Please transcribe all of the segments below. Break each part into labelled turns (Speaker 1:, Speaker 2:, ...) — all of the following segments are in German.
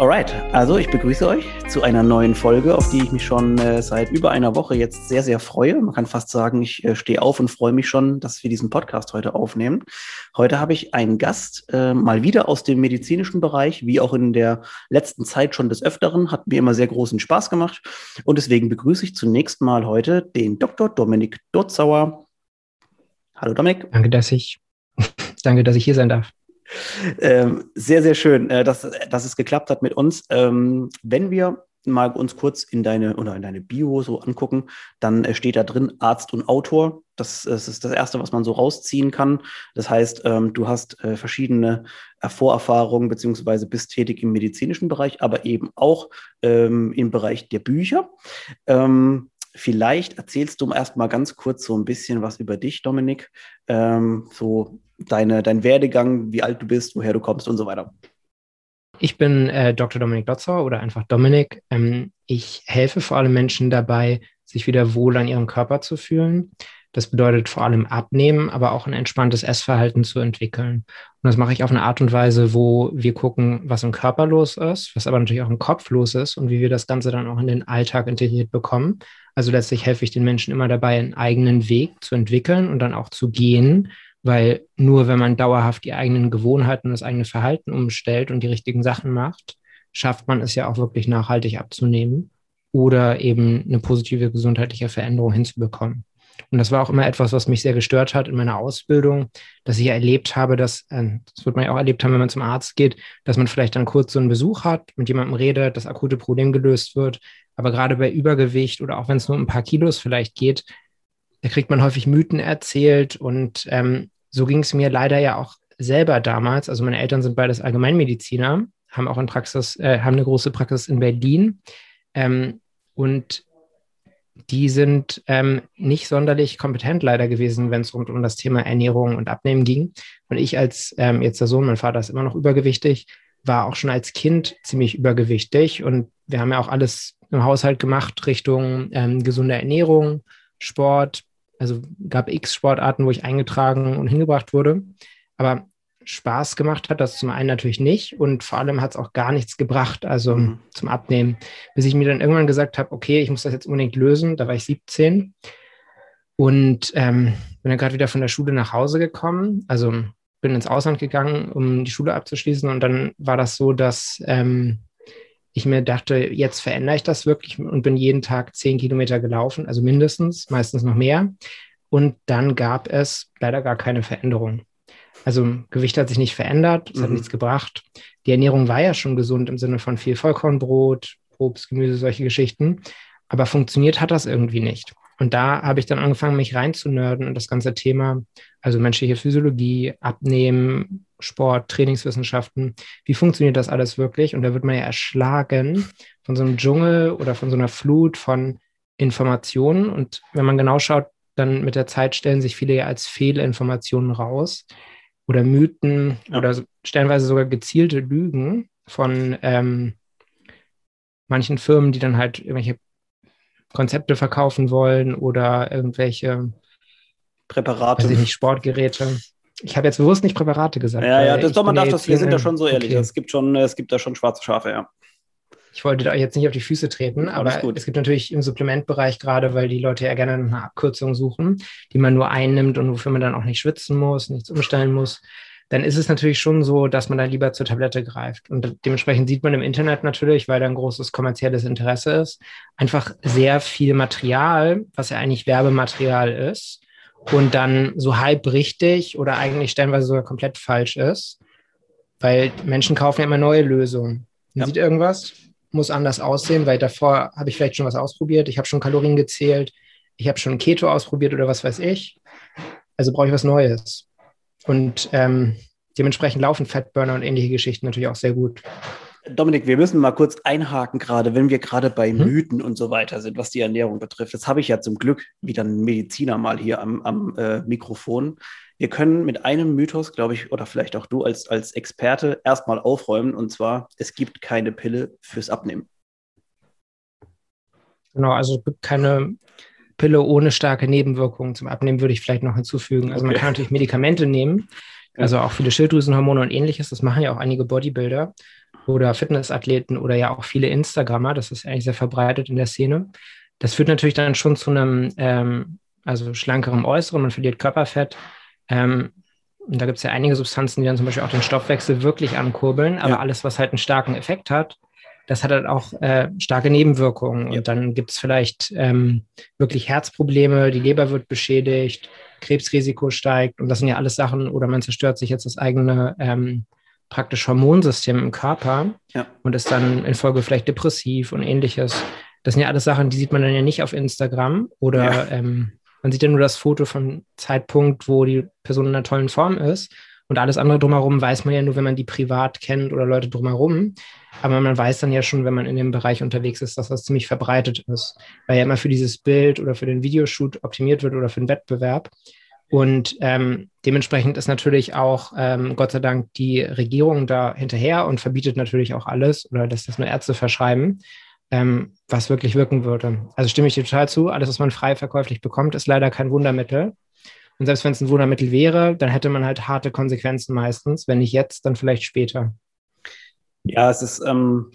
Speaker 1: Alright, also ich begrüße euch zu einer neuen Folge, auf die ich mich schon äh, seit über einer Woche jetzt sehr, sehr freue. Man kann fast sagen, ich äh, stehe auf und freue mich schon, dass wir diesen Podcast heute aufnehmen. Heute habe ich einen Gast, äh, mal wieder aus dem medizinischen Bereich, wie auch in der letzten Zeit schon des Öfteren. Hat mir immer sehr großen Spaß gemacht. Und deswegen begrüße ich zunächst mal heute den Dr. Dominik Dotzauer. Hallo Dominik.
Speaker 2: Danke, dass ich, danke, dass ich hier sein darf.
Speaker 1: Ähm, sehr, sehr schön, äh, dass, dass es geklappt hat mit uns. Ähm, wenn wir mal uns kurz in deine oder in deine Bio so angucken, dann äh, steht da drin Arzt und Autor. Das, das, ist das Erste, was man so rausziehen kann. Das heißt, ähm, du hast äh, verschiedene Vorerfahrungen beziehungsweise bist tätig im medizinischen Bereich, aber eben auch ähm, im Bereich der Bücher. Ähm, vielleicht erzählst du erst mal ganz kurz so ein bisschen was über dich, Dominik. Ähm, so deine, dein Werdegang, wie alt du bist, woher du kommst und so weiter.
Speaker 2: Ich bin äh, Dr. Dominik Lotzauer oder einfach Dominik. Ähm, ich helfe vor allem Menschen dabei, sich wieder wohl an ihrem Körper zu fühlen. Das bedeutet vor allem abnehmen, aber auch ein entspanntes Essverhalten zu entwickeln. Und das mache ich auf eine Art und Weise, wo wir gucken, was im Körper los ist, was aber natürlich auch im Kopf los ist und wie wir das Ganze dann auch in den Alltag integriert bekommen. Also letztlich helfe ich den Menschen immer dabei, einen eigenen Weg zu entwickeln und dann auch zu gehen, weil nur wenn man dauerhaft die eigenen Gewohnheiten und das eigene Verhalten umstellt und die richtigen Sachen macht, schafft man es ja auch wirklich nachhaltig abzunehmen oder eben eine positive gesundheitliche Veränderung hinzubekommen. Und das war auch immer etwas, was mich sehr gestört hat in meiner Ausbildung, dass ich erlebt habe, dass, äh, das wird man ja auch erlebt haben, wenn man zum Arzt geht, dass man vielleicht dann kurz so einen Besuch hat, mit jemandem redet, das akute Problem gelöst wird. Aber gerade bei Übergewicht oder auch wenn es nur um ein paar Kilos vielleicht geht, da kriegt man häufig Mythen erzählt und ähm, so ging es mir leider ja auch selber damals. Also meine Eltern sind beides Allgemeinmediziner, haben auch in Praxis, äh, haben eine große Praxis in Berlin ähm, und die sind ähm, nicht sonderlich kompetent leider gewesen, wenn es rund um das Thema Ernährung und Abnehmen ging. Und ich als ähm, jetzt der Sohn, mein Vater ist immer noch übergewichtig, war auch schon als Kind ziemlich übergewichtig und wir haben ja auch alles im Haushalt gemacht Richtung ähm, gesunde Ernährung, Sport, also gab x Sportarten, wo ich eingetragen und hingebracht wurde. Aber Spaß gemacht hat das zum einen natürlich nicht und vor allem hat es auch gar nichts gebracht, also mhm. zum Abnehmen. Bis ich mir dann irgendwann gesagt habe, okay, ich muss das jetzt unbedingt lösen. Da war ich 17 und ähm, bin dann gerade wieder von der Schule nach Hause gekommen. Also bin ins Ausland gegangen, um die Schule abzuschließen und dann war das so, dass ähm, ich mir dachte, jetzt verändere ich das wirklich und bin jeden Tag zehn Kilometer gelaufen, also mindestens, meistens noch mehr. Und dann gab es leider gar keine Veränderung. Also Gewicht hat sich nicht verändert, es mhm. hat nichts gebracht. Die Ernährung war ja schon gesund im Sinne von viel Vollkornbrot, Obst, Gemüse, solche Geschichten. Aber funktioniert hat das irgendwie nicht. Und da habe ich dann angefangen, mich reinzunörden und das ganze Thema, also menschliche Physiologie, Abnehmen, Sport, Trainingswissenschaften, wie funktioniert das alles wirklich? Und da wird man ja erschlagen von so einem Dschungel oder von so einer Flut von Informationen. Und wenn man genau schaut, dann mit der Zeit stellen sich viele ja als Fehlinformationen raus oder Mythen ja. oder stellenweise sogar gezielte Lügen von ähm, manchen Firmen, die dann halt irgendwelche Konzepte verkaufen wollen oder irgendwelche
Speaker 1: Präparate.
Speaker 2: Weiß ich nicht, Sportgeräte. Ich habe jetzt bewusst nicht Präparate gesagt.
Speaker 1: Ja, ja, das, doch, man darf das, wir sind da schon so ehrlich. Okay. Es gibt schon, es gibt da schon schwarze Schafe, ja.
Speaker 2: Ich wollte da jetzt nicht auf die Füße treten, aber es gibt natürlich im Supplementbereich gerade, weil die Leute ja gerne eine Abkürzung suchen, die man nur einnimmt und wofür man dann auch nicht schwitzen muss, nichts umstellen muss. Dann ist es natürlich schon so, dass man da lieber zur Tablette greift. Und dementsprechend sieht man im Internet natürlich, weil da ein großes kommerzielles Interesse ist, einfach sehr viel Material, was ja eigentlich Werbematerial ist, und dann so halb richtig oder eigentlich stellenweise sogar komplett falsch ist, weil Menschen kaufen ja immer neue Lösungen. Man ja. sieht irgendwas, muss anders aussehen, weil davor habe ich vielleicht schon was ausprobiert, ich habe schon Kalorien gezählt, ich habe schon Keto ausprobiert oder was weiß ich. Also brauche ich was Neues. Und ähm, dementsprechend laufen Fatburner und ähnliche Geschichten natürlich auch sehr gut.
Speaker 1: Dominik, wir müssen mal kurz einhaken, gerade wenn wir gerade bei hm? Mythen und so weiter sind, was die Ernährung betrifft. Das habe ich ja zum Glück wieder einen Mediziner mal hier am, am äh, Mikrofon. Wir können mit einem Mythos, glaube ich, oder vielleicht auch du als, als Experte erstmal aufräumen, und zwar, es gibt keine Pille fürs Abnehmen.
Speaker 2: Genau, also es gibt keine Pille ohne starke Nebenwirkungen. Zum Abnehmen würde ich vielleicht noch hinzufügen. Also okay. man kann natürlich Medikamente nehmen, also auch viele Schilddrüsenhormone und ähnliches. Das machen ja auch einige Bodybuilder oder Fitnessathleten oder ja auch viele Instagrammer. Das ist eigentlich sehr verbreitet in der Szene. Das führt natürlich dann schon zu einem ähm, also schlankerem Äußeren. Man verliert Körperfett. Ähm, und da gibt es ja einige Substanzen, die dann zum Beispiel auch den Stoffwechsel wirklich ankurbeln. Aber ja. alles, was halt einen starken Effekt hat, das hat halt auch äh, starke Nebenwirkungen. Ja. Und dann gibt es vielleicht ähm, wirklich Herzprobleme, die Leber wird beschädigt, Krebsrisiko steigt. Und das sind ja alles Sachen, oder man zerstört sich jetzt das eigene ähm, praktisch Hormonsystem im Körper ja. und ist dann in Folge vielleicht depressiv und ähnliches. Das sind ja alles Sachen, die sieht man dann ja nicht auf Instagram oder ja. ähm, man sieht ja nur das Foto von Zeitpunkt, wo die Person in einer tollen Form ist. Und alles andere drumherum weiß man ja nur, wenn man die privat kennt oder Leute drumherum. Aber man weiß dann ja schon, wenn man in dem Bereich unterwegs ist, dass das ziemlich verbreitet ist, weil ja immer für dieses Bild oder für den Videoshoot optimiert wird oder für den Wettbewerb. Und ähm, dementsprechend ist natürlich auch, ähm, Gott sei Dank, die Regierung da hinterher und verbietet natürlich auch alles oder lässt das nur Ärzte verschreiben, ähm, was wirklich wirken würde. Also stimme ich dir total zu. Alles, was man frei verkäuflich bekommt, ist leider kein Wundermittel. Und selbst wenn es ein Wundermittel wäre, dann hätte man halt harte Konsequenzen meistens. Wenn nicht jetzt, dann vielleicht später.
Speaker 1: Ja, es ist, ähm,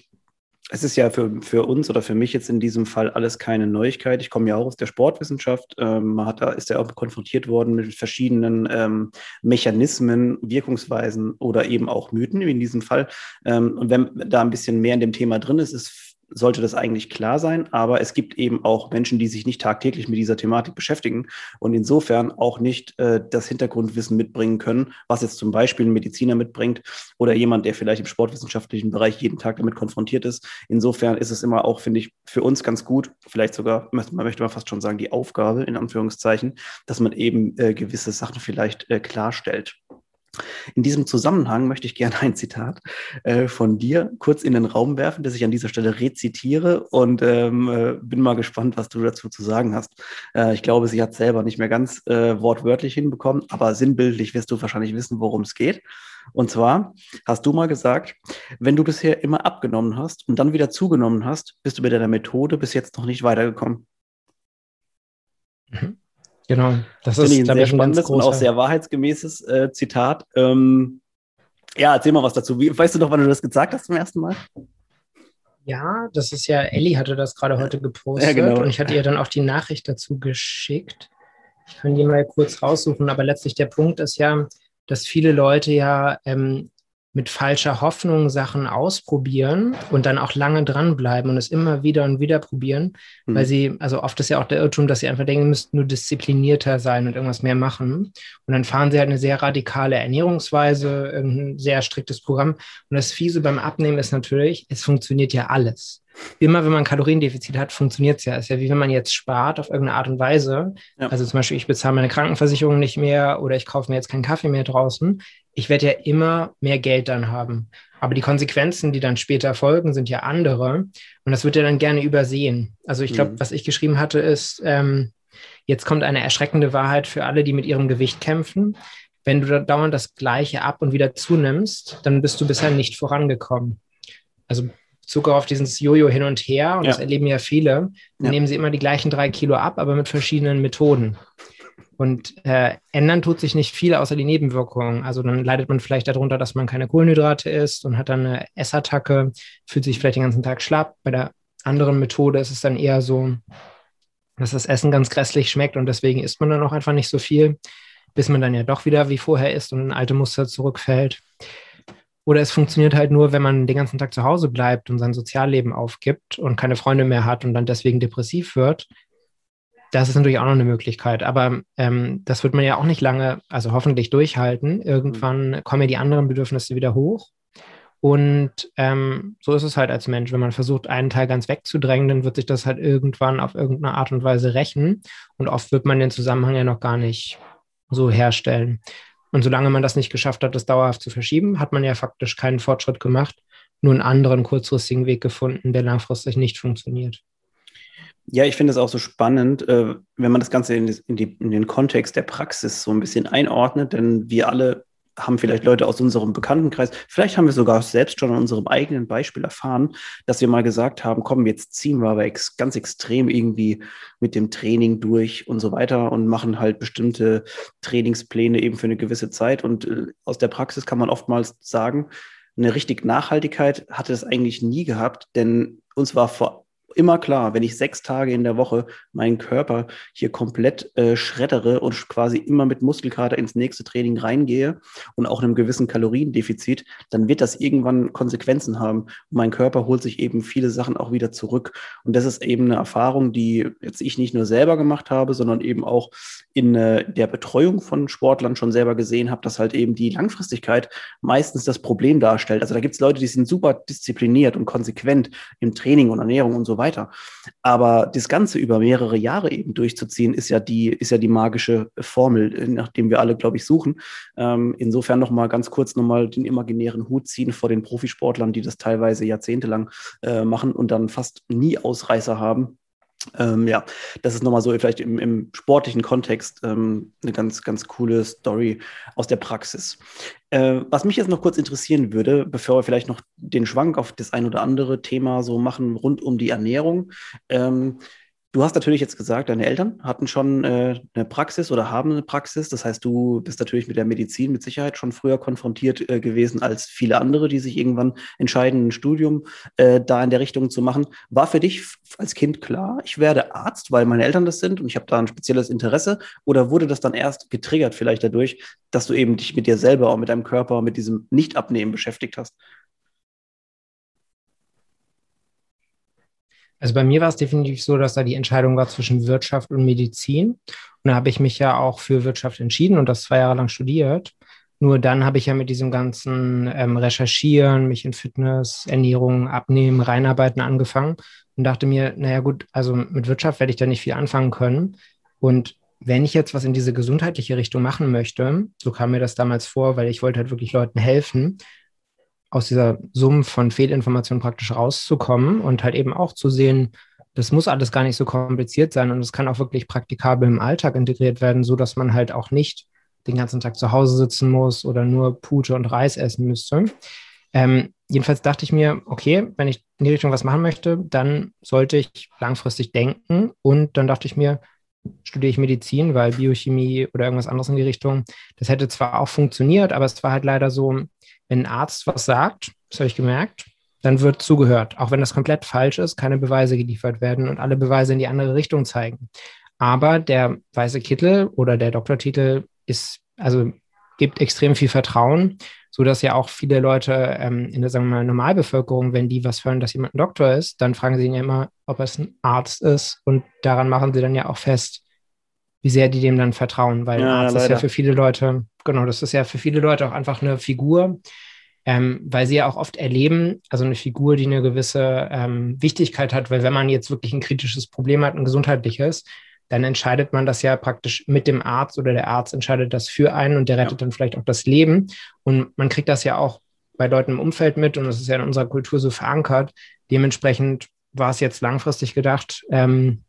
Speaker 1: es ist ja für, für uns oder für mich jetzt in diesem Fall alles keine Neuigkeit. Ich komme ja auch aus der Sportwissenschaft. Ähm, man hat ist ja auch konfrontiert worden mit verschiedenen ähm, Mechanismen, Wirkungsweisen oder eben auch Mythen in diesem Fall. Ähm, und wenn da ein bisschen mehr in dem Thema drin ist, ist sollte das eigentlich klar sein, aber es gibt eben auch Menschen, die sich nicht tagtäglich mit dieser Thematik beschäftigen und insofern auch nicht äh, das Hintergrundwissen mitbringen können, was jetzt zum Beispiel ein Mediziner mitbringt oder jemand, der vielleicht im sportwissenschaftlichen Bereich jeden Tag damit konfrontiert ist. Insofern ist es immer auch, finde ich, für uns ganz gut, vielleicht sogar, man möchte man fast schon sagen, die Aufgabe in Anführungszeichen, dass man eben äh, gewisse Sachen vielleicht äh, klarstellt. In diesem Zusammenhang möchte ich gerne ein Zitat äh, von dir kurz in den Raum werfen, das ich an dieser Stelle rezitiere und ähm, äh, bin mal gespannt, was du dazu zu sagen hast. Äh, ich glaube, sie hat selber nicht mehr ganz äh, wortwörtlich hinbekommen, aber sinnbildlich wirst du wahrscheinlich wissen, worum es geht. Und zwar hast du mal gesagt, wenn du bisher immer abgenommen hast und dann wieder zugenommen hast, bist du mit deiner Methode bis jetzt noch nicht weitergekommen.
Speaker 2: Mhm. Genau,
Speaker 1: das ist ein sehr spannendes und auch sehr wahrheitsgemäßes äh, Zitat. Ähm, ja, erzähl mal was dazu. Wie, weißt du noch, wann du das gesagt hast zum ersten Mal?
Speaker 2: Ja, das ist ja, Ellie hatte das gerade heute gepostet ja, genau. und ich hatte ihr dann auch die Nachricht dazu geschickt. Ich kann die mal kurz raussuchen, aber letztlich der Punkt ist ja, dass viele Leute ja ähm, mit falscher Hoffnung Sachen ausprobieren und dann auch lange dranbleiben und es immer wieder und wieder probieren, mhm. weil sie, also oft ist ja auch der Irrtum, dass sie einfach denken, müssten nur disziplinierter sein und irgendwas mehr machen. Und dann fahren sie halt eine sehr radikale Ernährungsweise, ein sehr striktes Programm. Und das Fiese beim Abnehmen ist natürlich, es funktioniert ja alles immer wenn man Kaloriendefizit hat, funktioniert es ja. Es ist ja wie wenn man jetzt spart auf irgendeine Art und Weise. Ja. Also zum Beispiel, ich bezahle meine Krankenversicherung nicht mehr oder ich kaufe mir jetzt keinen Kaffee mehr draußen. Ich werde ja immer mehr Geld dann haben. Aber die Konsequenzen, die dann später folgen, sind ja andere. Und das wird ja dann gerne übersehen. Also ich glaube, mhm. was ich geschrieben hatte, ist, ähm, jetzt kommt eine erschreckende Wahrheit für alle, die mit ihrem Gewicht kämpfen. Wenn du da dauernd das Gleiche ab und wieder zunimmst, dann bist du bisher nicht vorangekommen. Also Zucker auf dieses Jojo hin und her, und ja. das erleben ja viele, ja. nehmen sie immer die gleichen drei Kilo ab, aber mit verschiedenen Methoden. Und äh, ändern tut sich nicht viel außer die Nebenwirkungen. Also dann leidet man vielleicht darunter, dass man keine Kohlenhydrate isst und hat dann eine Essattacke, fühlt sich vielleicht den ganzen Tag schlapp. Bei der anderen Methode ist es dann eher so, dass das Essen ganz grässlich schmeckt und deswegen isst man dann auch einfach nicht so viel, bis man dann ja doch wieder wie vorher isst und in alte Muster zurückfällt. Oder es funktioniert halt nur, wenn man den ganzen Tag zu Hause bleibt und sein Sozialleben aufgibt und keine Freunde mehr hat und dann deswegen depressiv wird. Das ist natürlich auch noch eine Möglichkeit. Aber ähm, das wird man ja auch nicht lange, also hoffentlich durchhalten. Irgendwann mhm. kommen ja die anderen Bedürfnisse wieder hoch. Und ähm, so ist es halt als Mensch. Wenn man versucht, einen Teil ganz wegzudrängen, dann wird sich das halt irgendwann auf irgendeine Art und Weise rächen. Und oft wird man den Zusammenhang ja noch gar nicht so herstellen. Und solange man das nicht geschafft hat, das dauerhaft zu verschieben, hat man ja faktisch keinen Fortschritt gemacht. nur einen anderen kurzfristigen Weg gefunden, der langfristig nicht funktioniert.
Speaker 1: Ja, ich finde es auch so spannend, äh, wenn man das Ganze in, die, in, den Kontext der Praxis so ein bisschen einordnet, denn wir alle haben vielleicht Leute aus unserem Bekanntenkreis, vielleicht haben wir sogar selbst schon an unserem eigenen Beispiel erfahren, dass wir mal gesagt haben, komm, jetzt ziehen wir aber ex ganz extrem irgendwie mit dem Training durch und so weiter und machen halt bestimmte Trainingspläne eben für eine gewisse Zeit. Und äh, aus der Praxis kann man oftmals sagen, eine richtig Nachhaltigkeit hatte es eigentlich nie gehabt, denn uns war vor immer klar, wenn ich sechs Tage in der Woche meinen Körper hier komplett äh, schreddere und quasi immer mit Muskelkater ins nächste Training reingehe und auch einem gewissen Kaloriendefizit, dann wird das irgendwann Konsequenzen haben. Und mein Körper holt sich eben viele Sachen auch wieder zurück. Und das ist eben eine Erfahrung, die jetzt ich nicht nur selber gemacht habe, sondern eben auch in äh, der Betreuung von Sportlern schon selber gesehen habe, dass halt eben die Langfristigkeit meistens das Problem darstellt. Also da gibt es Leute, die sind super diszipliniert und konsequent im Training und Ernährung und so weiter weiter. Aber das Ganze über mehrere Jahre eben durchzuziehen, ist ja die, ist ja die magische Formel, nachdem wir alle, glaube ich, suchen. Ähm, insofern nochmal ganz kurz nochmal den imaginären Hut ziehen vor den Profisportlern, die das teilweise jahrzehntelang äh, machen und dann fast nie Ausreißer haben. Ähm, ja, das ist nochmal so vielleicht im, im sportlichen Kontext ähm, eine ganz, ganz coole Story aus der Praxis. Äh, was mich jetzt noch kurz interessieren würde, bevor wir vielleicht noch den Schwank auf das ein oder andere Thema so machen rund um die Ernährung. Ähm, Du hast natürlich jetzt gesagt, deine Eltern hatten schon äh, eine Praxis oder haben eine Praxis. Das heißt, du bist natürlich mit der Medizin mit Sicherheit schon früher konfrontiert äh, gewesen als viele andere, die sich irgendwann entscheiden, ein Studium äh, da in der Richtung zu machen. War für dich als Kind klar, ich werde Arzt, weil meine Eltern das sind und ich habe da ein spezielles Interesse? Oder wurde das dann erst getriggert vielleicht dadurch, dass du eben dich mit dir selber und mit deinem Körper, mit diesem Nicht-Abnehmen beschäftigt hast?
Speaker 2: Also bei mir war es definitiv so, dass da die Entscheidung war zwischen Wirtschaft und Medizin. Und da habe ich mich ja auch für Wirtschaft entschieden und das zwei Jahre lang studiert. Nur dann habe ich ja mit diesem ganzen ähm, Recherchieren, mich in Fitness, Ernährung, Abnehmen, Reinarbeiten angefangen und dachte mir, naja gut, also mit Wirtschaft werde ich da nicht viel anfangen können. Und wenn ich jetzt was in diese gesundheitliche Richtung machen möchte, so kam mir das damals vor, weil ich wollte halt wirklich Leuten helfen, aus dieser Summe von Fehlinformationen praktisch rauszukommen und halt eben auch zu sehen, das muss alles gar nicht so kompliziert sein und es kann auch wirklich praktikabel im Alltag integriert werden, so dass man halt auch nicht den ganzen Tag zu Hause sitzen muss oder nur Pute und Reis essen müsste. Ähm, jedenfalls dachte ich mir, okay, wenn ich in die Richtung was machen möchte, dann sollte ich langfristig denken und dann dachte ich mir, studiere ich Medizin, weil Biochemie oder irgendwas anderes in die Richtung, das hätte zwar auch funktioniert, aber es war halt leider so, wenn ein Arzt was sagt, das habe ich gemerkt, dann wird zugehört, auch wenn das komplett falsch ist, keine Beweise geliefert werden und alle Beweise in die andere Richtung zeigen. Aber der weiße Kittel oder der Doktortitel ist, also gibt extrem viel Vertrauen, so dass ja auch viele Leute ähm, in der sagen wir mal, Normalbevölkerung, wenn die was hören, dass jemand ein Doktor ist, dann fragen sie ihn ja immer, ob es ein Arzt ist und daran machen sie dann ja auch fest, wie sehr die dem dann vertrauen, weil ja, Arzt leider. ist ja für viele Leute, genau, das ist ja für viele Leute auch einfach eine Figur, ähm, weil sie ja auch oft erleben, also eine Figur, die eine gewisse ähm, Wichtigkeit hat, weil wenn man jetzt wirklich ein kritisches Problem hat, ein gesundheitliches, dann entscheidet man das ja praktisch mit dem Arzt oder der Arzt entscheidet das für einen und der rettet ja. dann vielleicht auch das Leben. Und man kriegt das ja auch bei Leuten im Umfeld mit und das ist ja in unserer Kultur so verankert. Dementsprechend war es jetzt langfristig gedacht, ähm,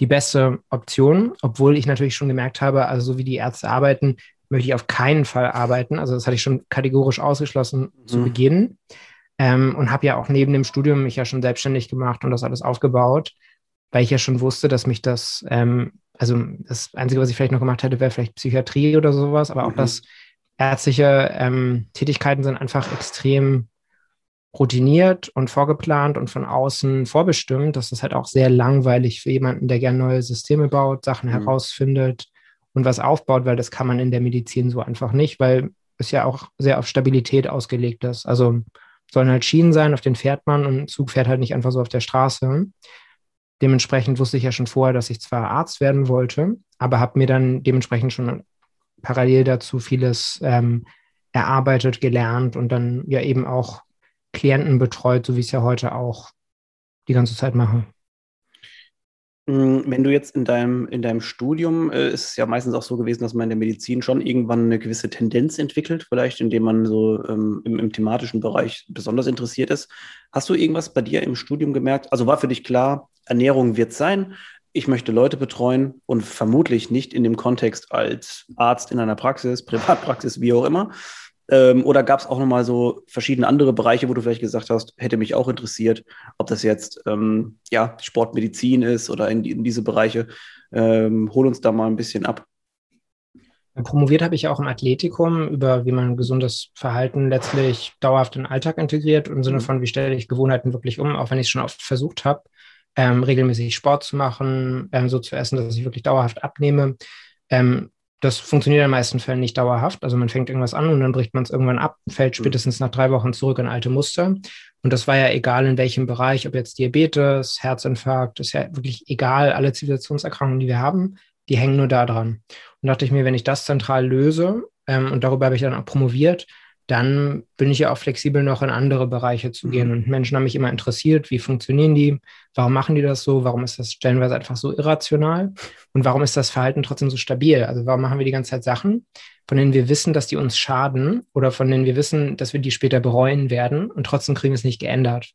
Speaker 2: die beste Option, obwohl ich natürlich schon gemerkt habe, also so wie die Ärzte arbeiten, möchte ich auf keinen Fall arbeiten. Also das hatte ich schon kategorisch ausgeschlossen mhm. zu Beginn ähm, und habe ja auch neben dem Studium mich ja schon selbstständig gemacht und das alles aufgebaut, weil ich ja schon wusste, dass mich das, ähm, also das Einzige, was ich vielleicht noch gemacht hätte, wäre vielleicht Psychiatrie oder sowas, aber auch mhm. das ärztliche ähm, Tätigkeiten sind einfach extrem routiniert und vorgeplant und von außen vorbestimmt. Das ist halt auch sehr langweilig für jemanden, der gerne neue Systeme baut, Sachen mhm. herausfindet und was aufbaut, weil das kann man in der Medizin so einfach nicht, weil es ja auch sehr auf Stabilität ausgelegt ist. Also sollen halt Schienen sein, auf denen fährt man und ein Zug fährt halt nicht einfach so auf der Straße. Dementsprechend wusste ich ja schon vorher, dass ich zwar Arzt werden wollte, aber habe mir dann dementsprechend schon parallel dazu vieles ähm, erarbeitet, gelernt und dann ja eben auch Klienten betreut, so wie ich es ja heute auch die ganze Zeit mache.
Speaker 1: Mm, wenn du jetzt in deinem, in deinem Studium, äh, ist es ja meistens auch so gewesen, dass man in der Medizin schon irgendwann eine gewisse Tendenz entwickelt, vielleicht indem man so ähm, im, im, thematischen Bereich besonders interessiert ist. Hast du irgendwas bei dir im Studium gemerkt? Also war für dich klar, Ernährung wird sein, ich möchte Leute betreuen und vermutlich nicht in dem Kontext als Arzt in einer Praxis, Privatpraxis, wie auch immer, ähm, oder gab es auch nochmal so verschiedene andere Bereiche, wo du vielleicht gesagt hast, hätte mich auch interessiert, ob das jetzt ähm, ja, Sportmedizin ist oder in, in diese Bereiche. Ähm, hol uns da mal ein bisschen ab.
Speaker 2: Promoviert habe ich auch im Athletikum über, wie man gesundes Verhalten letztlich dauerhaft in den Alltag integriert, im Sinne mhm. von, wie stelle ich Gewohnheiten wirklich um, auch wenn ich es schon oft versucht habe, ähm, regelmäßig Sport zu machen, ähm, so zu essen, dass ich wirklich dauerhaft abnehme. Ähm, das funktioniert in den meisten Fällen nicht dauerhaft. Also man fängt irgendwas an und dann bricht man es irgendwann ab, fällt mhm. spätestens nach drei Wochen zurück in alte Muster. Und das war ja egal in welchem Bereich, ob jetzt Diabetes, Herzinfarkt, ist ja wirklich egal. Alle Zivilisationserkrankungen, die wir haben, die hängen nur da dran. Und dachte ich mir, wenn ich das zentral löse, ähm, und darüber habe ich dann auch promoviert, dann bin ich ja auch flexibel, noch in andere Bereiche zu gehen. Mhm. Und Menschen haben mich immer interessiert, wie funktionieren die, warum machen die das so, warum ist das stellenweise einfach so irrational und warum ist das Verhalten trotzdem so stabil? Also warum machen wir die ganze Zeit Sachen, von denen wir wissen, dass die uns schaden oder von denen wir wissen, dass wir die später bereuen werden und trotzdem kriegen wir es nicht geändert.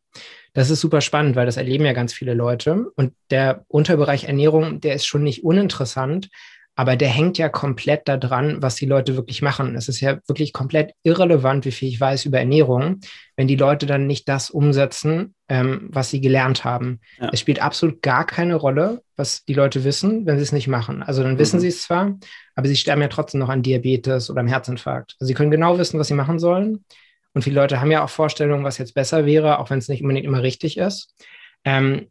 Speaker 2: Das ist super spannend, weil das erleben ja ganz viele Leute. Und der Unterbereich Ernährung, der ist schon nicht uninteressant, aber der hängt ja komplett daran, was die Leute wirklich machen. Es ist ja wirklich komplett irrelevant, wie viel ich weiß über Ernährung, wenn die Leute dann nicht das umsetzen, ähm, was sie gelernt haben. Ja. Es spielt absolut gar keine Rolle, was die Leute wissen, wenn sie es nicht machen. Also dann mhm. wissen sie es zwar, aber sie sterben ja trotzdem noch an Diabetes oder am Herzinfarkt. Also sie können genau wissen, was sie machen sollen. Und viele Leute haben ja auch Vorstellungen, was jetzt besser wäre, auch wenn es nicht unbedingt immer richtig ist. Ähm,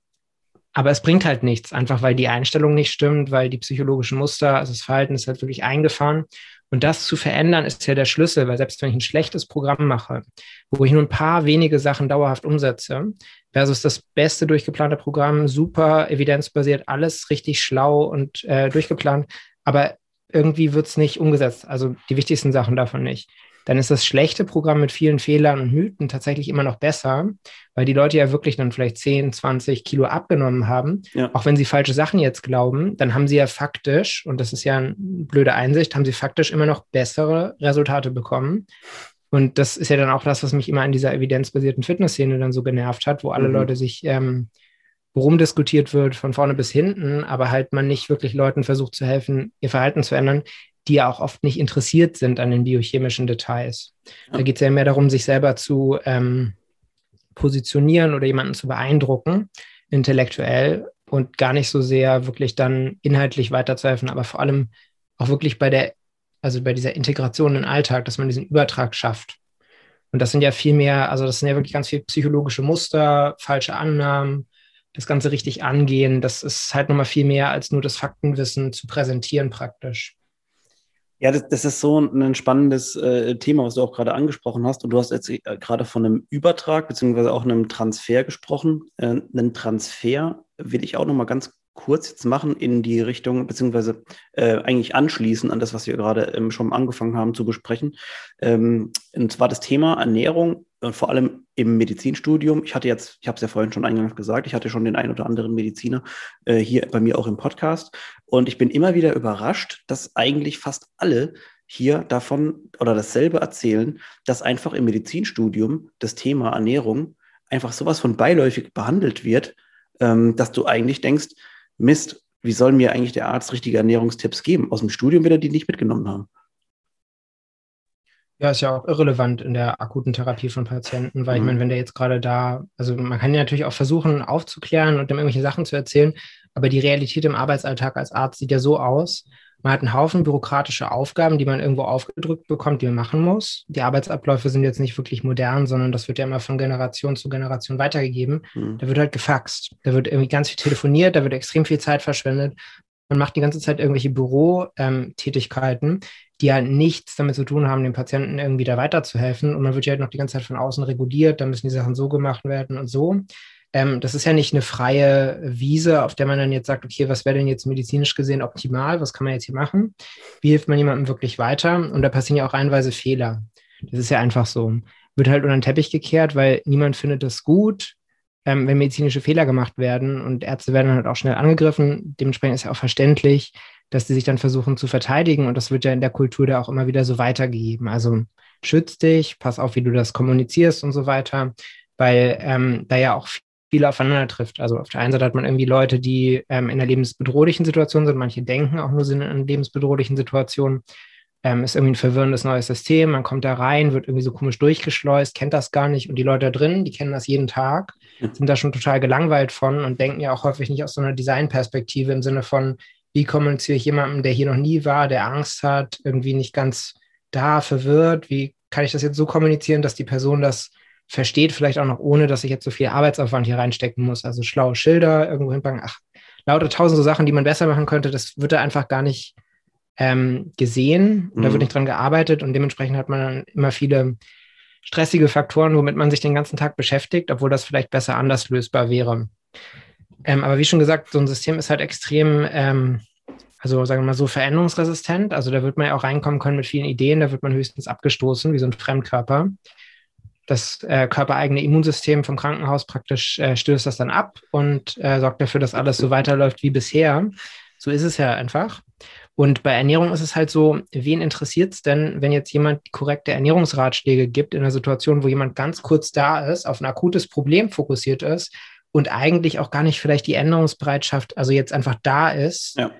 Speaker 2: aber es bringt halt nichts, einfach weil die Einstellung nicht stimmt, weil die psychologischen Muster, also das Verhalten ist halt wirklich eingefahren. Und das zu verändern ist ja der Schlüssel, weil selbst wenn ich ein schlechtes Programm mache, wo ich nur ein paar wenige Sachen dauerhaft umsetze, versus das beste durchgeplante Programm, super evidenzbasiert, alles richtig schlau und äh, durchgeplant, aber irgendwie wird es nicht umgesetzt. Also die wichtigsten Sachen davon nicht dann ist das schlechte Programm mit vielen Fehlern und Mythen tatsächlich immer noch besser, weil die Leute ja wirklich dann vielleicht 10, 20 Kilo abgenommen haben. Ja. Auch wenn sie falsche Sachen jetzt glauben, dann haben sie ja faktisch, und das ist ja eine blöde Einsicht, haben sie faktisch immer noch bessere Resultate bekommen. Und das ist ja dann auch das, was mich immer an dieser evidenzbasierten Fitnessszene dann so genervt hat, wo alle mhm. Leute sich ähm, rumdiskutiert wird, von vorne bis hinten, aber halt man nicht wirklich Leuten versucht zu helfen, ihr Verhalten zu ändern, die ja auch oft nicht interessiert sind an den biochemischen Details. Ja. Da geht es ja mehr darum, sich selber zu ähm, positionieren oder jemanden zu beeindrucken, intellektuell und gar nicht so sehr wirklich dann inhaltlich weiterzuhelfen, aber vor allem auch wirklich bei der, also bei dieser Integration in den Alltag, dass man diesen Übertrag schafft. Und das sind ja viel mehr, also das sind ja wirklich ganz viel psychologische Muster, falsche Annahmen, das Ganze richtig angehen. Das ist halt nochmal viel mehr als nur das Faktenwissen zu präsentieren praktisch.
Speaker 1: Ja, das, das ist so ein spannendes äh, Thema, was du auch gerade angesprochen hast. Und du hast jetzt äh, gerade von einem Übertrag beziehungsweise auch einem Transfer gesprochen. Äh, einen Transfer will ich auch noch mal ganz kurz jetzt machen in die Richtung, beziehungsweise äh, eigentlich anschließen an das, was wir gerade ähm, schon angefangen haben zu besprechen. Ähm, und zwar das Thema Ernährung und vor allem im Medizinstudium. Ich hatte jetzt, ich habe es ja vorhin schon eingangs gesagt, ich hatte schon den einen oder anderen Mediziner äh, hier bei mir auch im Podcast. Und ich bin immer wieder überrascht, dass eigentlich fast alle hier davon oder dasselbe erzählen, dass einfach im Medizinstudium das Thema Ernährung einfach sowas von beiläufig behandelt wird, ähm, dass du eigentlich denkst, Mist, wie soll mir eigentlich der Arzt richtige Ernährungstipps geben? Aus dem Studium wird er die nicht mitgenommen haben.
Speaker 2: Ja, ist ja auch irrelevant in der akuten Therapie von Patienten, weil mhm. ich meine, wenn der jetzt gerade da, also man kann ja natürlich auch versuchen aufzuklären und ihm irgendwelche Sachen zu erzählen, aber die Realität im Arbeitsalltag als Arzt sieht ja so aus, man hat einen Haufen bürokratische Aufgaben, die man irgendwo aufgedrückt bekommt, die man machen muss. Die Arbeitsabläufe sind jetzt nicht wirklich modern, sondern das wird ja immer von Generation zu Generation weitergegeben. Mhm. Da wird halt gefaxt. Da wird irgendwie ganz viel telefoniert, da wird extrem viel Zeit verschwendet. Man macht die ganze Zeit irgendwelche Bürotätigkeiten, ähm, die ja nichts damit zu tun haben, dem Patienten irgendwie da weiterzuhelfen. Und man wird ja halt noch die ganze Zeit von außen reguliert, da müssen die Sachen so gemacht werden und so. Ähm, das ist ja nicht eine freie Wiese, auf der man dann jetzt sagt, okay, was wäre denn jetzt medizinisch gesehen optimal? Was kann man jetzt hier machen? Wie hilft man jemandem wirklich weiter? Und da passieren ja auch reihenweise Fehler. Das ist ja einfach so. Wird halt unter den Teppich gekehrt, weil niemand findet das gut. Ähm, wenn medizinische Fehler gemacht werden und Ärzte werden halt auch schnell angegriffen. Dementsprechend ist ja auch verständlich, dass die sich dann versuchen zu verteidigen und das wird ja in der Kultur da auch immer wieder so weitergegeben. Also schütz dich, pass auf, wie du das kommunizierst und so weiter, weil ähm, da ja auch viel aufeinander trifft. Also auf der einen Seite hat man irgendwie Leute, die ähm, in einer lebensbedrohlichen Situation sind, manche denken auch nur, sind in lebensbedrohlichen Situationen. Ähm, ist irgendwie ein verwirrendes neues System, man kommt da rein, wird irgendwie so komisch durchgeschleust, kennt das gar nicht. Und die Leute da drin, die kennen das jeden Tag, sind da schon total gelangweilt von und denken ja auch häufig nicht aus so einer Designperspektive im Sinne von, wie kommuniziere ich jemandem, der hier noch nie war, der Angst hat, irgendwie nicht ganz da, verwirrt, wie kann ich das jetzt so kommunizieren, dass die Person das versteht, vielleicht auch noch ohne, dass ich jetzt so viel Arbeitsaufwand hier reinstecken muss. Also schlaue Schilder irgendwo hinpacken, ach, lauter tausende Sachen, die man besser machen könnte, das wird da einfach gar nicht ähm, gesehen mhm. da wird nicht dran gearbeitet und dementsprechend hat man dann immer viele stressige Faktoren, womit man sich den ganzen Tag beschäftigt, obwohl das vielleicht besser anders lösbar wäre. Ähm, aber wie schon gesagt, so ein System ist halt extrem, ähm, also sagen wir mal so veränderungsresistent. Also da wird man ja auch reinkommen können mit vielen Ideen, da wird man höchstens abgestoßen, wie so ein Fremdkörper das äh, körpereigene Immunsystem vom Krankenhaus praktisch äh, stößt das dann ab und äh, sorgt dafür, dass alles so weiterläuft wie bisher. So ist es ja einfach. Und bei Ernährung ist es halt so, wen interessiert es denn, wenn jetzt jemand die korrekte Ernährungsratschläge gibt in einer Situation, wo jemand ganz kurz da ist, auf ein akutes Problem fokussiert ist und eigentlich auch gar nicht vielleicht die Änderungsbereitschaft, also jetzt einfach da ist, ja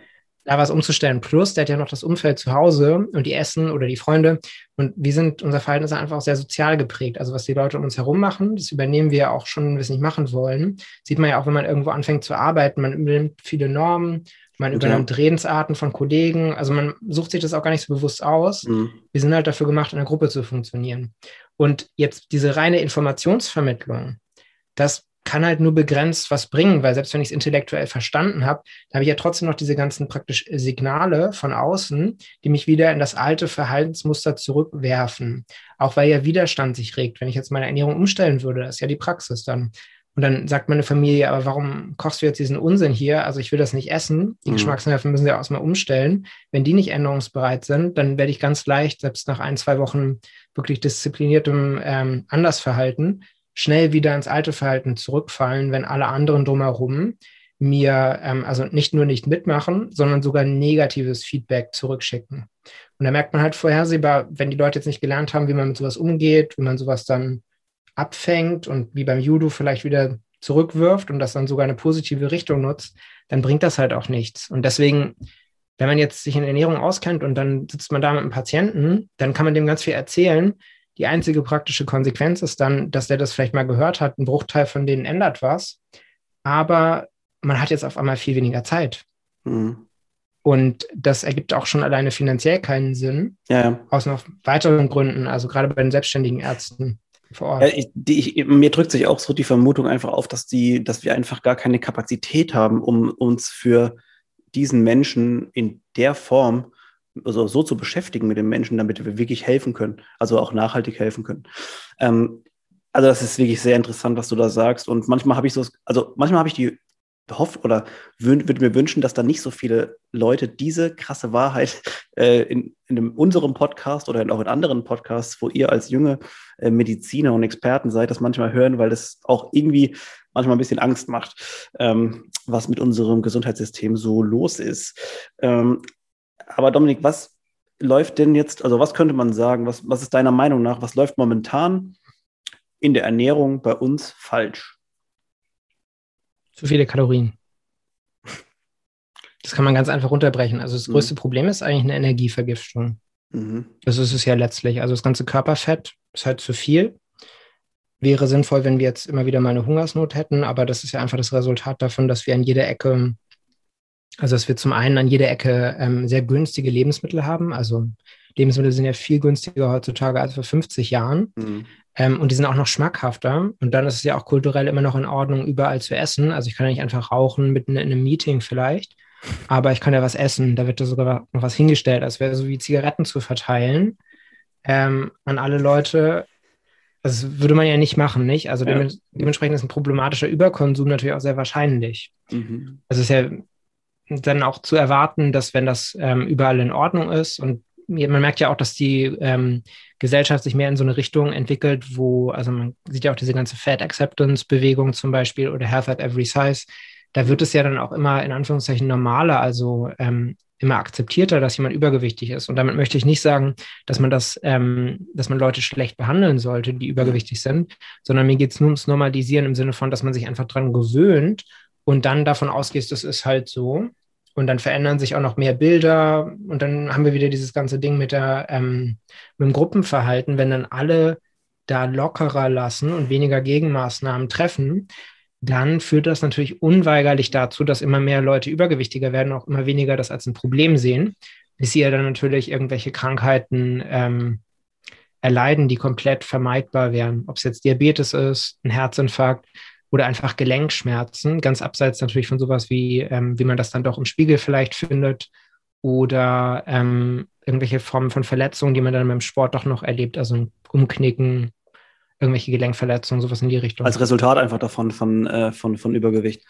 Speaker 2: da was umzustellen. Plus, der hat ja noch das Umfeld zu Hause und die Essen oder die Freunde. Und wir sind, unser Verhalten ist einfach auch sehr sozial geprägt. Also was die Leute um uns herum machen, das übernehmen wir auch schon, wenn wir es nicht machen wollen. Sieht man ja auch, wenn man irgendwo anfängt zu arbeiten. Man übernimmt viele Normen, man übernimmt ja. Redensarten von Kollegen. Also man sucht sich das auch gar nicht so bewusst aus. Mhm. Wir sind halt dafür gemacht, in der Gruppe zu funktionieren. Und jetzt diese reine Informationsvermittlung, das kann halt nur begrenzt was bringen, weil selbst wenn ich es intellektuell verstanden habe, da habe ich ja trotzdem noch diese ganzen praktisch Signale von außen, die mich wieder in das alte Verhaltensmuster zurückwerfen. Auch weil ja Widerstand sich regt. Wenn ich jetzt meine Ernährung umstellen würde, das ist ja die Praxis dann. Und dann sagt meine Familie, aber warum kochst du jetzt diesen Unsinn hier? Also ich will das nicht essen. Die mhm. Geschmacksnerven müssen ja auch mal umstellen. Wenn die nicht änderungsbereit sind, dann werde ich ganz leicht, selbst nach ein, zwei Wochen wirklich diszipliniertem ähm, Andersverhalten, schnell wieder ins alte Verhalten zurückfallen, wenn alle anderen drumherum mir ähm, also nicht nur nicht mitmachen, sondern sogar negatives Feedback zurückschicken. Und da merkt man halt vorhersehbar, wenn die Leute jetzt nicht gelernt haben, wie man mit sowas umgeht, wie man sowas dann abfängt und wie beim Judo vielleicht wieder zurückwirft und das dann sogar eine positive Richtung nutzt, dann bringt das halt auch nichts. Und deswegen, wenn man jetzt sich in Ernährung auskennt und dann sitzt man da mit einem Patienten, dann kann man dem ganz viel erzählen, die einzige praktische Konsequenz ist dann, dass der das vielleicht mal gehört hat, ein Bruchteil von denen ändert was, aber man hat jetzt auf einmal viel weniger Zeit. Mhm. Und das ergibt auch schon alleine finanziell keinen Sinn, ja, ja. aus noch weiteren Gründen, also gerade bei den selbstständigen Ärzten.
Speaker 1: Ja, ich, die, ich, mir drückt sich auch so die Vermutung einfach auf, dass, die, dass wir einfach gar keine Kapazität haben, um uns für diesen Menschen in der Form also so zu beschäftigen mit den Menschen, damit wir wirklich helfen können, also auch nachhaltig helfen können. Ähm, also das ist wirklich sehr interessant, was du da sagst. Und manchmal habe ich so, also manchmal habe ich die hofft oder würde mir wünschen, dass da nicht so viele Leute diese krasse Wahrheit äh, in, in unserem Podcast oder auch in anderen Podcasts, wo ihr als junge äh, Mediziner und Experten seid, das manchmal hören, weil das auch irgendwie manchmal ein bisschen Angst macht, ähm, was mit unserem Gesundheitssystem so los ist. Ähm, aber Dominik, was läuft denn jetzt, also was könnte man sagen, was, was ist deiner Meinung nach, was läuft momentan in der Ernährung bei uns falsch?
Speaker 2: Zu viele Kalorien. Das kann man ganz einfach runterbrechen. Also das mhm. größte mhm. Problem ist eigentlich eine Energievergiftung. Mhm. Das ist es ja letztlich. Also das ganze Körperfett ist halt zu viel. Wäre sinnvoll, wenn wir jetzt immer wieder mal eine Hungersnot hätten, aber das ist ja einfach das Resultat davon, dass wir an jeder Ecke also, dass wir zum einen an jeder Ecke ähm, sehr günstige Lebensmittel haben. Also, Lebensmittel sind ja viel günstiger heutzutage als vor 50 Jahren. Mhm. Ähm, und die sind auch noch schmackhafter. Und dann ist es ja auch kulturell immer noch in Ordnung, überall zu essen. Also, ich kann ja nicht einfach rauchen mitten in einem Meeting vielleicht. Aber ich kann ja was essen. Da wird da sogar noch was hingestellt, als wäre so wie Zigaretten zu verteilen ähm, an alle Leute. Das würde man ja nicht machen, nicht? Also ja. dementsprechend ist ein problematischer Überkonsum natürlich auch sehr wahrscheinlich. Mhm. Also es ist ja dann auch zu erwarten, dass wenn das ähm, überall in Ordnung ist und man merkt ja auch, dass die ähm, Gesellschaft sich mehr in so eine Richtung entwickelt, wo, also man sieht ja auch diese ganze Fat Acceptance Bewegung zum Beispiel oder Health at Every Size. Da wird es ja dann auch immer in Anführungszeichen normaler, also ähm, immer akzeptierter, dass jemand übergewichtig ist. Und damit möchte ich nicht sagen, dass man das, ähm, dass man Leute schlecht behandeln sollte, die übergewichtig sind, sondern mir geht es nur ums Normalisieren im Sinne von, dass man sich einfach dran gewöhnt und dann davon ausgeht, das ist halt so. Und dann verändern sich auch noch mehr Bilder. Und dann haben wir wieder dieses ganze Ding mit, der, ähm, mit dem Gruppenverhalten. Wenn dann alle da lockerer lassen und weniger Gegenmaßnahmen treffen, dann führt das natürlich unweigerlich dazu, dass immer mehr Leute übergewichtiger werden, auch immer weniger das als ein Problem sehen, bis sie ja dann natürlich irgendwelche Krankheiten ähm, erleiden, die komplett vermeidbar wären. Ob es jetzt Diabetes ist, ein Herzinfarkt oder einfach Gelenkschmerzen, ganz abseits natürlich von sowas wie, ähm, wie man das dann doch im Spiegel vielleicht findet oder ähm, irgendwelche Formen von Verletzungen, die man dann beim Sport doch noch erlebt, also ein Umknicken, irgendwelche Gelenkverletzungen, sowas in die Richtung.
Speaker 1: Als Resultat einfach davon, von, äh, von, von Übergewicht.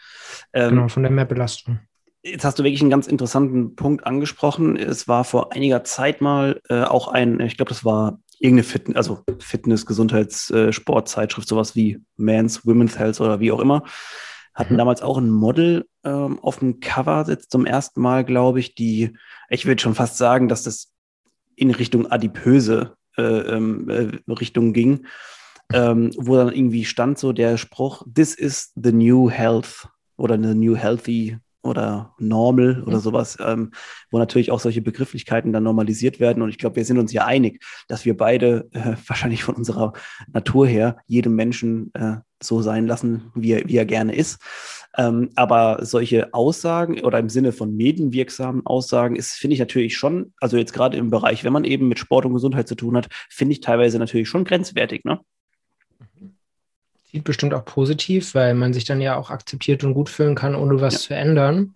Speaker 2: Ähm, genau, von der Mehrbelastung.
Speaker 1: Jetzt hast du wirklich einen ganz interessanten Punkt angesprochen. Es war vor einiger Zeit mal äh, auch ein, ich glaube, das war irgendeine Fitness, also Fitness, Gesundheits, äh, Sportzeitschrift, sowas wie Men's, Women's Health oder wie auch immer, hatten mhm. damals auch ein Model ähm, auf dem Cover jetzt zum ersten Mal, glaube ich, die, ich würde schon fast sagen, dass das in Richtung adipöse äh, ähm, äh, Richtung ging, ähm, wo dann irgendwie stand so der Spruch, this is the new health oder the new healthy oder normal oder mhm. sowas, ähm, wo natürlich auch solche Begrifflichkeiten dann normalisiert werden. Und ich glaube, wir sind uns ja einig, dass wir beide äh, wahrscheinlich von unserer Natur her jedem Menschen äh, so sein lassen, wie er, wie er gerne ist. Ähm, aber solche Aussagen oder im Sinne von medienwirksamen Aussagen ist, finde ich natürlich schon, also jetzt gerade im Bereich, wenn man eben mit Sport und Gesundheit zu tun hat, finde ich teilweise natürlich schon grenzwertig, ne?
Speaker 2: Sieht bestimmt auch positiv, weil man sich dann ja auch akzeptiert und gut fühlen kann, ohne was ja. zu ändern.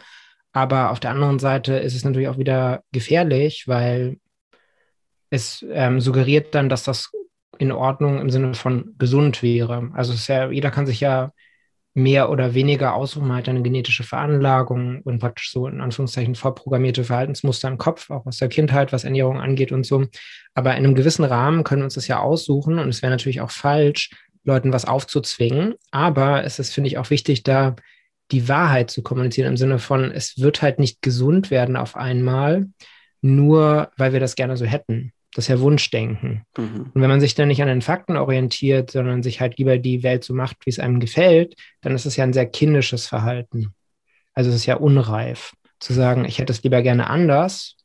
Speaker 2: Aber auf der anderen Seite ist es natürlich auch wieder gefährlich, weil es ähm, suggeriert dann, dass das in Ordnung im Sinne von gesund wäre. Also ja, jeder kann sich ja mehr oder weniger aussuchen, halt eine genetische Veranlagung und praktisch so in Anführungszeichen vorprogrammierte Verhaltensmuster im Kopf, auch aus der Kindheit, was Ernährung angeht und so. Aber in einem gewissen Rahmen können wir uns das ja aussuchen und es wäre natürlich auch falsch, Leuten was aufzuzwingen. Aber es ist, finde ich, auch wichtig, da die Wahrheit zu kommunizieren im Sinne von, es wird halt nicht gesund werden auf einmal, nur weil wir das gerne so hätten. Das ist ja Wunschdenken. Mhm. Und wenn man sich dann nicht an den Fakten orientiert, sondern sich halt lieber die Welt so macht, wie es einem gefällt, dann ist es ja ein sehr kindisches Verhalten. Also es ist ja unreif zu sagen, ich hätte es lieber gerne anders.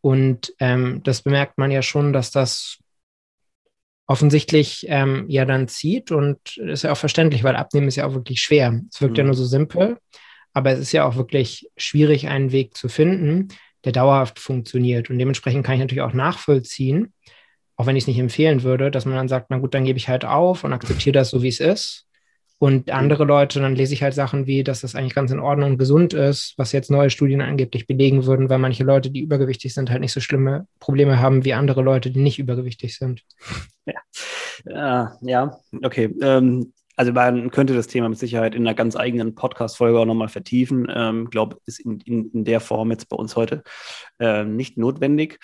Speaker 2: Und ähm, das bemerkt man ja schon, dass das offensichtlich ähm, ja dann zieht und ist ja auch verständlich, weil Abnehmen ist ja auch wirklich schwer. Es wirkt mhm. ja nur so simpel, aber es ist ja auch wirklich schwierig, einen Weg zu finden, der dauerhaft funktioniert. Und dementsprechend kann ich natürlich auch nachvollziehen, auch wenn ich es nicht empfehlen würde, dass man dann sagt, na gut, dann gebe ich halt auf und akzeptiere das so, wie es ist und andere Leute, dann lese ich halt Sachen wie, dass das eigentlich ganz in Ordnung und gesund ist, was jetzt neue Studien angeblich belegen würden, weil manche Leute, die übergewichtig sind, halt nicht so schlimme Probleme haben wie andere Leute, die nicht übergewichtig sind.
Speaker 1: Ja, äh, ja okay. Ähm, also man könnte das Thema mit Sicherheit in einer ganz eigenen Podcast-Folge auch nochmal vertiefen. Ich ähm, glaube, ist in, in, in, der Form jetzt bei uns heute äh, nicht notwendig.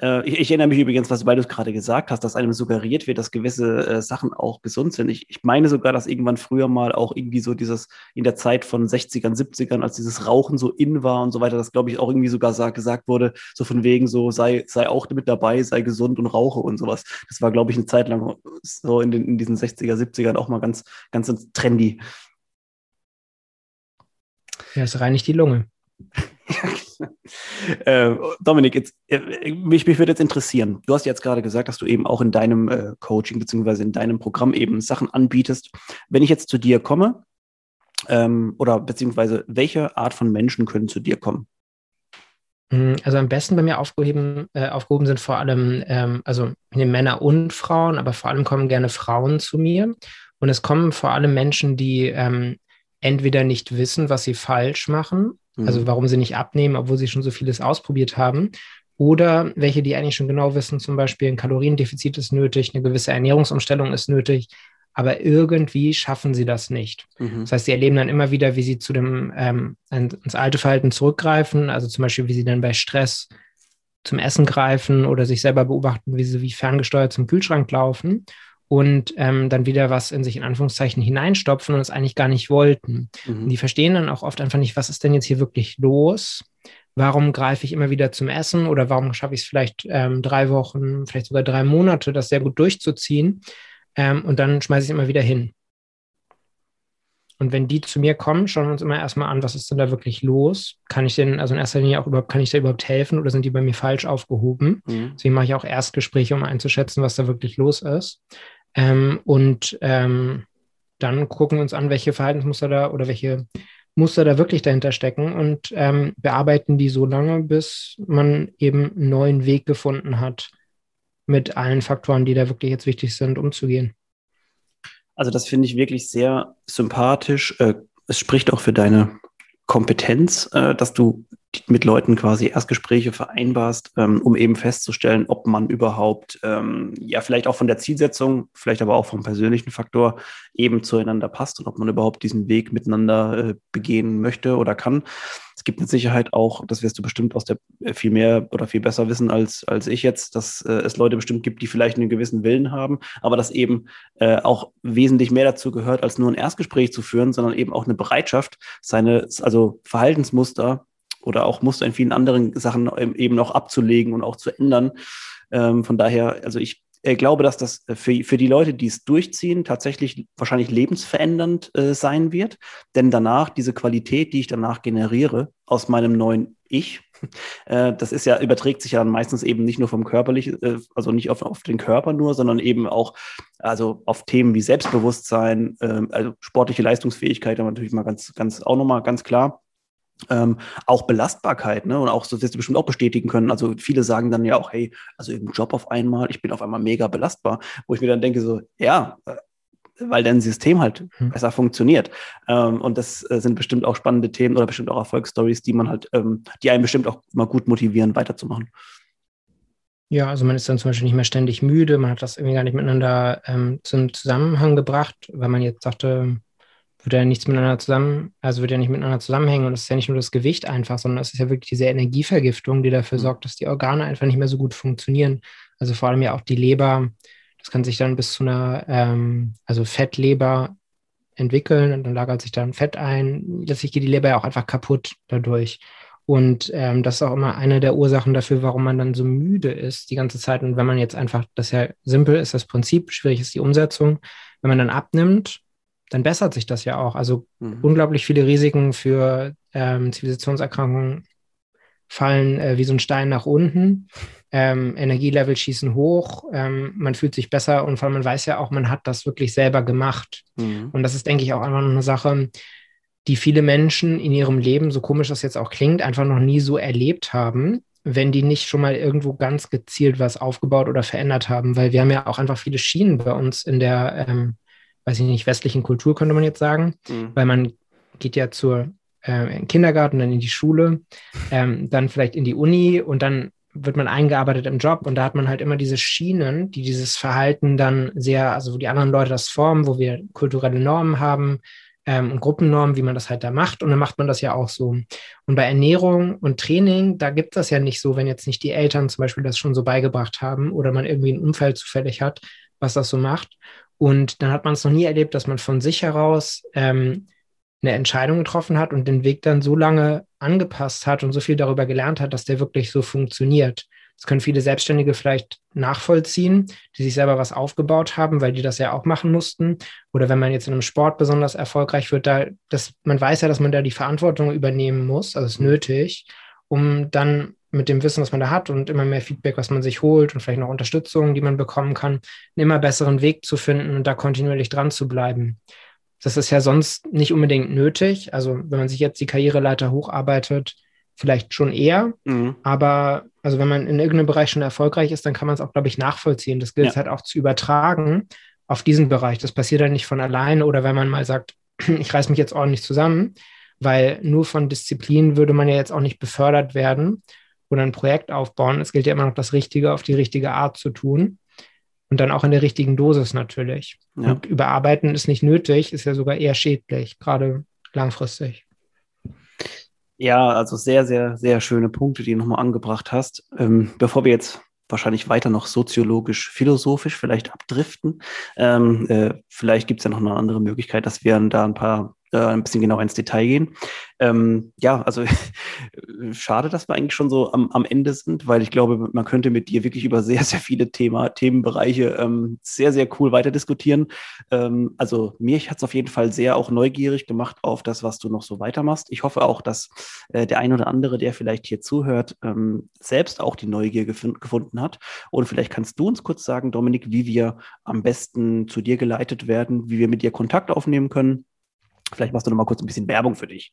Speaker 1: Äh, ich, ich, erinnere mich übrigens, was du gerade gesagt hast, dass einem suggeriert wird, dass gewisse äh, Sachen auch gesund sind. Ich, ich, meine sogar, dass irgendwann früher mal auch irgendwie so dieses, in der Zeit von 60ern, 70ern, als dieses Rauchen so in war und so weiter, das glaube ich auch irgendwie sogar sag, gesagt wurde, so von wegen so, sei, sei auch mit dabei, sei gesund und rauche und sowas. Das war, glaube ich, eine Zeit lang so in, den, in diesen 60er, 70ern auch mal ganz, ganz trendy.
Speaker 2: Ja, es reinigt die Lunge.
Speaker 1: Äh, Dominik, jetzt, äh, mich, mich würde jetzt interessieren. Du hast jetzt gerade gesagt, dass du eben auch in deinem äh, Coaching beziehungsweise in deinem Programm eben Sachen anbietest. Wenn ich jetzt zu dir komme, ähm, oder beziehungsweise welche Art von Menschen können zu dir kommen?
Speaker 2: Hm, also am besten bei mir aufgehoben, äh, aufgehoben sind vor allem, ähm, also Männer und Frauen, aber vor allem kommen gerne Frauen zu mir. Und es kommen vor allem Menschen, die ähm, entweder nicht wissen, was sie falsch machen also mhm. warum sie nicht abnehmen, obwohl sie schon so vieles ausprobiert haben. Oder welche, die eigentlich schon genau wissen, zum Beispiel ein Kaloriendefizit ist nötig, eine gewisse Ernährungsumstellung ist nötig, aber irgendwie schaffen sie das nicht. Mhm. Das heißt, sie erleben dann immer wieder, wie sie zu dem ähm, ins alte Verhalten zurückgreifen, also zum Beispiel, wie sie dann bei Stress zum Essen greifen oder sich selber beobachten, wie sie wie ferngesteuert zum Kühlschrank laufen und ähm, dann wieder was in sich in Anführungszeichen hineinstopfen und es eigentlich gar nicht wollten. Mhm. die verstehen dann auch oft einfach nicht, was ist denn jetzt hier wirklich los? Warum greife ich immer wieder zum Essen oder warum schaffe ich es vielleicht ähm, drei Wochen, vielleicht sogar drei Monate, das sehr gut durchzuziehen ähm, und dann schmeiße ich es immer wieder hin. Und wenn die zu mir kommen, schauen wir uns immer erstmal an, was ist denn da wirklich los? Kann ich denn, also in erster Linie auch überhaupt, kann ich da überhaupt helfen oder sind die bei mir falsch aufgehoben? Mhm. Deswegen mache ich auch Erstgespräche, um einzuschätzen, was da wirklich los ist. Ähm, und ähm, dann gucken wir uns an, welche Verhaltensmuster da oder welche Muster da wirklich dahinter stecken und ähm, bearbeiten die so lange, bis man eben einen neuen Weg gefunden hat, mit allen Faktoren, die da wirklich jetzt wichtig sind, umzugehen.
Speaker 1: Also das finde ich wirklich sehr sympathisch. Äh, es spricht auch für deine Kompetenz, äh, dass du mit Leuten quasi Erstgespräche vereinbarst, ähm, um eben festzustellen, ob man überhaupt, ähm, ja, vielleicht auch von der Zielsetzung, vielleicht aber auch vom persönlichen Faktor eben zueinander passt und ob man überhaupt diesen Weg miteinander äh, begehen möchte oder kann. Es gibt mit Sicherheit auch, das wirst du bestimmt aus der äh, viel mehr oder viel besser wissen als, als ich jetzt, dass äh, es Leute bestimmt gibt, die vielleicht einen gewissen Willen haben, aber dass eben äh, auch wesentlich mehr dazu gehört, als nur ein Erstgespräch zu führen, sondern eben auch eine Bereitschaft, seine, also Verhaltensmuster oder auch Muster in vielen anderen Sachen eben auch abzulegen und auch zu ändern. Ähm, von daher, also ich äh, glaube, dass das für, für die Leute, die es durchziehen, tatsächlich wahrscheinlich lebensverändernd äh, sein wird. Denn danach, diese Qualität, die ich danach generiere aus meinem neuen Ich, äh, das ist ja, überträgt sich ja meistens eben nicht nur vom körperlichen, äh, also nicht auf, auf den Körper nur, sondern eben auch also auf Themen wie Selbstbewusstsein, ähm, also sportliche Leistungsfähigkeit, aber natürlich mal ganz, ganz auch nochmal ganz klar. Ähm, auch Belastbarkeit, ne? Und auch, so wirst du bestimmt auch bestätigen können. Also viele sagen dann ja auch, hey, also im Job auf einmal, ich bin auf einmal mega belastbar, wo ich mir dann denke, so, ja, äh, weil dein System halt hm. besser funktioniert. Ähm, und das äh, sind bestimmt auch spannende Themen oder bestimmt auch Erfolgsstories, die man halt, ähm, die einen bestimmt auch mal gut motivieren, weiterzumachen.
Speaker 2: Ja, also man ist dann zum Beispiel nicht mehr ständig müde, man hat das irgendwie gar nicht miteinander ähm, zum Zusammenhang gebracht, weil man jetzt sagte, würde ja nichts miteinander zusammen, also würde ja nicht miteinander zusammenhängen und es ist ja nicht nur das Gewicht einfach, sondern es ist ja wirklich diese Energievergiftung, die dafür mhm. sorgt, dass die Organe einfach nicht mehr so gut funktionieren. Also vor allem ja auch die Leber, das kann sich dann bis zu einer, ähm, also Fettleber entwickeln und dann lagert sich dann Fett ein. Letztlich geht die Leber ja auch einfach kaputt dadurch. Und ähm, das ist auch immer eine der Ursachen dafür, warum man dann so müde ist die ganze Zeit. Und wenn man jetzt einfach, das ist ja simpel ist das Prinzip, schwierig ist die Umsetzung. Wenn man dann abnimmt dann bessert sich das ja auch. Also mhm. unglaublich viele Risiken für ähm, Zivilisationserkrankungen fallen äh, wie so ein Stein nach unten. Ähm, Energielevel schießen hoch, ähm, man fühlt sich besser und vor allem man weiß ja auch, man hat das wirklich selber gemacht. Mhm. Und das ist, denke ich, auch einfach noch eine Sache, die viele Menschen in ihrem Leben, so komisch das jetzt auch klingt, einfach noch nie so erlebt haben, wenn die nicht schon mal irgendwo ganz gezielt was aufgebaut oder verändert haben, weil wir haben ja auch einfach viele Schienen bei uns in der ähm, weiß ich nicht, westlichen Kultur, könnte man jetzt sagen, mhm. weil man geht ja zur äh, Kindergarten, dann in die Schule, ähm, dann vielleicht in die Uni und dann wird man eingearbeitet im Job und da hat man halt immer diese Schienen, die dieses Verhalten dann sehr, also wo die anderen Leute das formen, wo wir kulturelle Normen haben ähm, und Gruppennormen, wie man das halt da macht und dann macht man das ja auch so. Und bei Ernährung und Training, da gibt es das ja nicht so, wenn jetzt nicht die Eltern zum Beispiel das schon so beigebracht haben oder man irgendwie ein Umfeld zufällig hat, was das so macht. Und dann hat man es noch nie erlebt, dass man von sich heraus ähm, eine Entscheidung getroffen hat und den Weg dann so lange angepasst hat und so viel darüber gelernt hat, dass der wirklich so funktioniert. Das können viele Selbstständige vielleicht nachvollziehen, die sich selber was aufgebaut haben, weil die das ja auch machen mussten. Oder wenn man jetzt in einem Sport besonders erfolgreich wird, da, das, man weiß ja, dass man da die Verantwortung übernehmen muss, also ist nötig, um dann mit dem Wissen, was man da hat und immer mehr Feedback, was man sich holt und vielleicht noch Unterstützung, die man bekommen kann, einen immer besseren Weg zu finden und da kontinuierlich dran zu bleiben. Das ist ja sonst nicht unbedingt nötig. Also wenn man sich jetzt die Karriereleiter hocharbeitet, vielleicht schon eher. Mhm. Aber also wenn man in irgendeinem Bereich schon erfolgreich ist, dann kann man es auch, glaube ich, nachvollziehen. Das gilt ja. halt auch zu übertragen auf diesen Bereich. Das passiert dann nicht von alleine oder wenn man mal sagt, ich reiß mich jetzt ordentlich zusammen, weil nur von Disziplin würde man ja jetzt auch nicht befördert werden oder ein Projekt aufbauen. Es gilt ja immer noch, das Richtige auf die richtige Art zu tun. Und dann auch in der richtigen Dosis natürlich. Ja. Und überarbeiten ist nicht nötig, ist ja sogar eher schädlich, gerade langfristig.
Speaker 1: Ja, also sehr, sehr, sehr schöne Punkte, die du nochmal angebracht hast. Ähm, bevor wir jetzt wahrscheinlich weiter noch soziologisch, philosophisch vielleicht abdriften, ähm, äh, vielleicht gibt es ja noch eine andere Möglichkeit, dass wir da ein paar äh, ein bisschen genauer ins Detail gehen. Ähm, ja, also schade, dass wir eigentlich schon so am, am, Ende sind, weil ich glaube, man könnte mit dir wirklich über sehr, sehr viele Thema, Themenbereiche ähm, sehr, sehr cool weiter diskutieren. Ähm, also mir hat es auf jeden Fall sehr auch neugierig gemacht auf das, was du noch so weitermachst. Ich hoffe auch, dass äh, der ein oder andere, der vielleicht hier zuhört, ähm, selbst auch die Neugier gef gefunden hat. Und vielleicht kannst du uns kurz sagen, Dominik, wie wir am besten zu dir geleitet werden, wie wir mit dir Kontakt aufnehmen können. Vielleicht machst du noch mal kurz ein bisschen Werbung für dich.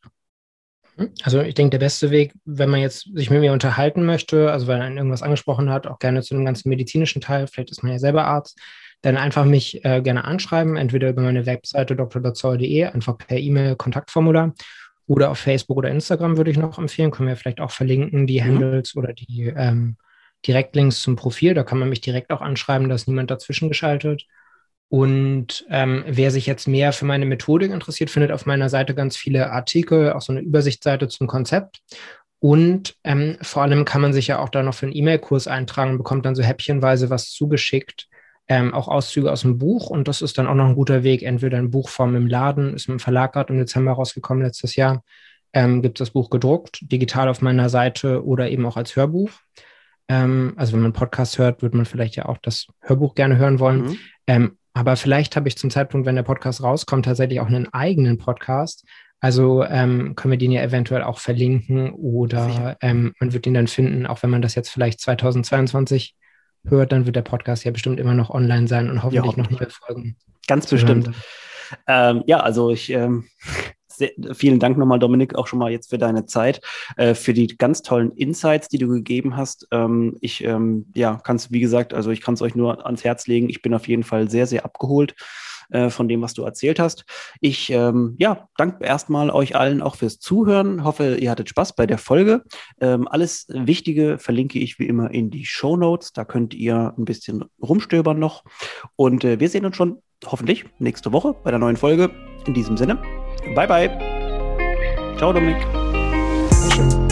Speaker 2: Also ich denke, der beste Weg, wenn man jetzt sich mit mir unterhalten möchte, also weil er irgendwas angesprochen hat, auch gerne zu einem ganzen medizinischen Teil, vielleicht ist man ja selber Arzt, dann einfach mich äh, gerne anschreiben, entweder über meine Webseite drdozauer.de, einfach per E-Mail Kontaktformular oder auf Facebook oder Instagram würde ich noch empfehlen, können wir vielleicht auch verlinken, die mhm. Handles oder die ähm, Direktlinks zum Profil, da kann man mich direkt auch anschreiben, da ist niemand dazwischen geschaltet. Und ähm, wer sich jetzt mehr für meine Methodik interessiert, findet auf meiner Seite ganz viele Artikel, auch so eine Übersichtsseite zum Konzept. Und ähm, vor allem kann man sich ja auch da noch für einen E-Mail-Kurs eintragen und bekommt dann so häppchenweise was zugeschickt, ähm, auch Auszüge aus dem Buch. Und das ist dann auch noch ein guter Weg, entweder in Buchform im Laden, ist mit dem Verlag gerade im Dezember rausgekommen letztes Jahr, ähm, gibt es das Buch gedruckt, digital auf meiner Seite oder eben auch als Hörbuch. Ähm, also wenn man Podcast hört, würde man vielleicht ja auch das Hörbuch gerne hören wollen. Mhm. Aber vielleicht habe ich zum Zeitpunkt, wenn der Podcast rauskommt, tatsächlich auch einen eigenen Podcast. Also ähm, können wir den ja eventuell auch verlinken oder ähm, man wird ihn dann finden, auch wenn man das jetzt vielleicht 2022 hört, dann wird der Podcast ja bestimmt immer noch online sein und hoffentlich ja, noch mehr folgen.
Speaker 1: Ganz bestimmt. Ähm, ja, also ich ähm, sehr, vielen Dank nochmal, Dominik, auch schon mal jetzt für deine Zeit, äh, für die ganz tollen Insights, die du gegeben hast. Ähm, ich, ähm, ja, kann es, wie gesagt, also ich kann es euch nur ans Herz legen. Ich bin auf jeden Fall sehr, sehr abgeholt äh, von dem, was du erzählt hast. Ich, ähm, ja, danke erstmal euch allen auch fürs Zuhören. Hoffe, ihr hattet Spaß bei der Folge. Ähm, alles Wichtige verlinke ich wie immer in die Show Notes. Da könnt ihr ein bisschen rumstöbern noch. Und äh, wir sehen uns schon hoffentlich nächste Woche bei der neuen Folge. In diesem Sinne, bye bye. Ciao, Dominik. Dankeschön.